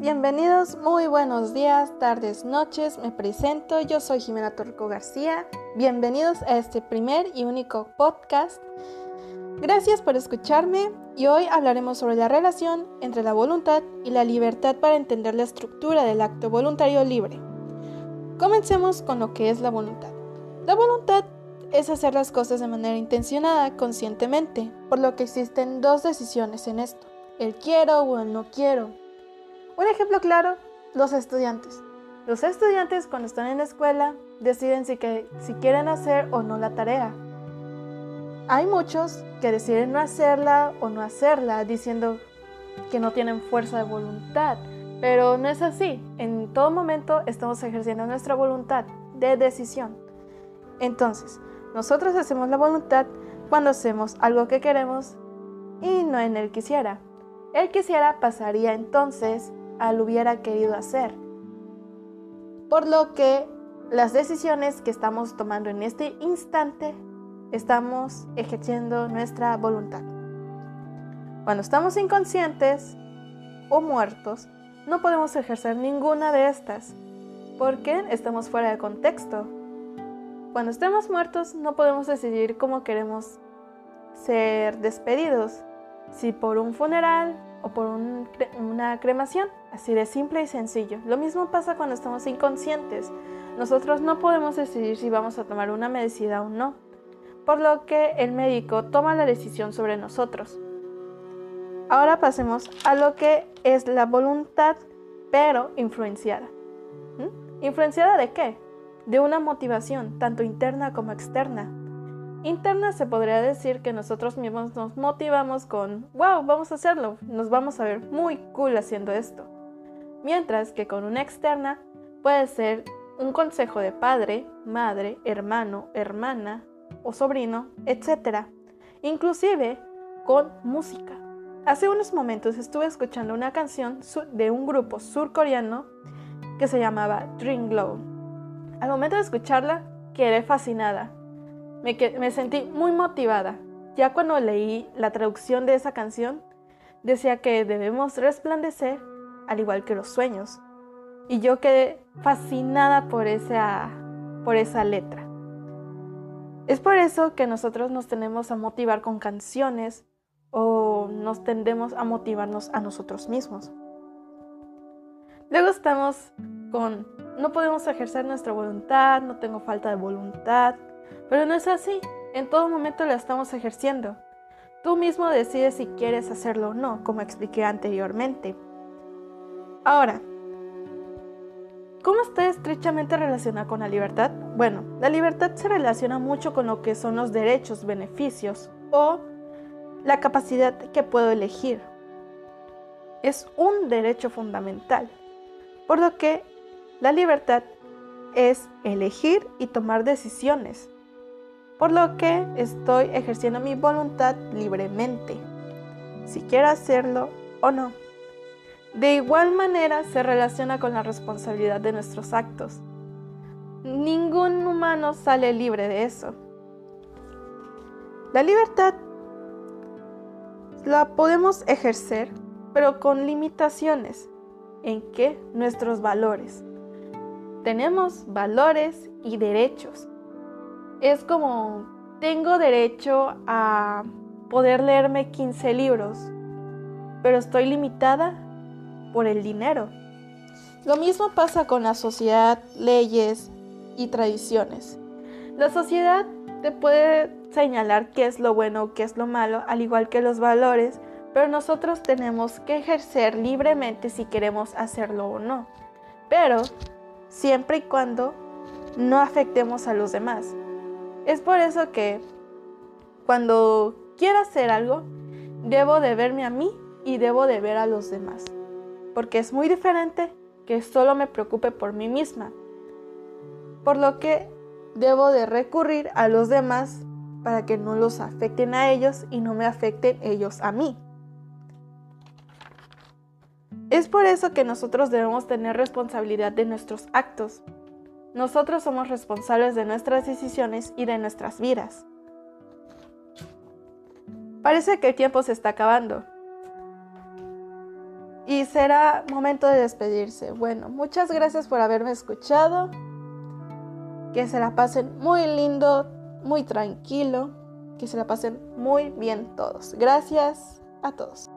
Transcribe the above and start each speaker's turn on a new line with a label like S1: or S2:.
S1: Bienvenidos, muy buenos días, tardes, noches. Me presento, yo soy Jimena Torco García. Bienvenidos a este primer y único podcast. Gracias por escucharme y hoy hablaremos sobre la relación entre la voluntad y la libertad para entender la estructura del acto voluntario libre. Comencemos con lo que es la voluntad. La voluntad es hacer las cosas de manera intencionada, conscientemente, por lo que existen dos decisiones en esto, el quiero o el no quiero. Un ejemplo claro, los estudiantes. Los estudiantes cuando están en la escuela deciden si, quieren hacer o no la tarea. Hay muchos que deciden no hacerla o no hacerla diciendo que no tienen fuerza de voluntad, pero no es así. En todo momento estamos ejerciendo nuestra voluntad de decisión. Entonces, nosotros hacemos la voluntad cuando hacemos algo que queremos y no en el quisiera. El quisiera pasaría entonces al hubiera querido hacer. Por lo que las decisiones que estamos tomando en este instante, estamos ejerciendo nuestra voluntad. Cuando estamos inconscientes o muertos, no podemos ejercer ninguna de estas, porque estamos fuera de contexto. Cuando estemos muertos no podemos decidir cómo queremos ser despedidos, si por un funeral o por una cremación, así de simple y sencillo. Lo mismo pasa cuando estamos inconscientes. Nosotros no podemos decidir si vamos a tomar una medicina o no, por lo que el médico toma la decisión sobre nosotros. Ahora pasemos a lo que es la voluntad, pero influenciada. ¿Mm? ¿Influenciada de qué? De una motivación, tanto interna como externa. Interna se podría decir que nosotros mismos nos motivamos con, wow, vamos a hacerlo, nos vamos a ver muy cool haciendo esto. Mientras que con una externa puede ser un consejo de padre, madre, hermano, hermana o sobrino, etc. Inclusive con música. Hace unos momentos estuve escuchando una canción de un grupo surcoreano que se llamaba Dream Glow. Al momento de escucharla, quedé fascinada. Me, sentí muy motivada. Ya cuando leí la traducción de esa canción, decía que debemos resplandecer al igual que los sueños. Y yo quedé fascinada por esa, por esa letra. Es por eso que nosotros nos tenemos a motivar con canciones o nos tendemos a motivarnos a nosotros mismos. Luego estamos con, no podemos ejercer nuestra voluntad, no tengo falta de voluntad, pero no es así, en todo momento la estamos ejerciendo. Tú mismo decides si quieres hacerlo o no, como expliqué anteriormente. Ahora, ¿Cómo está estrechamente relacionada con la libertad? Bueno, la libertad se relaciona mucho con lo que son los derechos, beneficios o la capacidad que puedo elegir. Es un derecho fundamental, por lo que la libertad es elegir y tomar decisiones, por lo que estoy ejerciendo mi voluntad libremente, si quiero hacerlo o no. De igual manera se relaciona con la responsabilidad de nuestros actos. Ningún humano sale libre de eso. La libertad la podemos ejercer, pero con limitaciones. ¿En qué? Nuestros valores. Tenemos valores y derechos. Es como, tengo derecho a poder leerme 15 libros, pero estoy limitada por el dinero. Lo mismo pasa con la sociedad, leyes y tradiciones. La sociedad te puede señalar qué es lo bueno, qué es lo malo, al igual que los valores, pero nosotros tenemos que ejercer libremente si queremos hacerlo o no. Pero siempre y cuando no afectemos a los demás. Es por eso que cuando quiero hacer algo, debo de verme a mí y debo de ver a los demás. Porque es muy diferente que solo me preocupe por mí misma. Por lo que debo de recurrir a los demás para que no los afecten a ellos y no me afecten ellos a mí. Es por eso que nosotros debemos tener responsabilidad de nuestros actos. Nosotros somos responsables de nuestras decisiones y de nuestras vidas. Parece que el tiempo se está acabando. y será momento de despedirse. Bueno, muchas gracias por haberme escuchado. Que se la pasen muy lindo, muy tranquilo. Que se la pasen muy bien todos. Gracias a todos.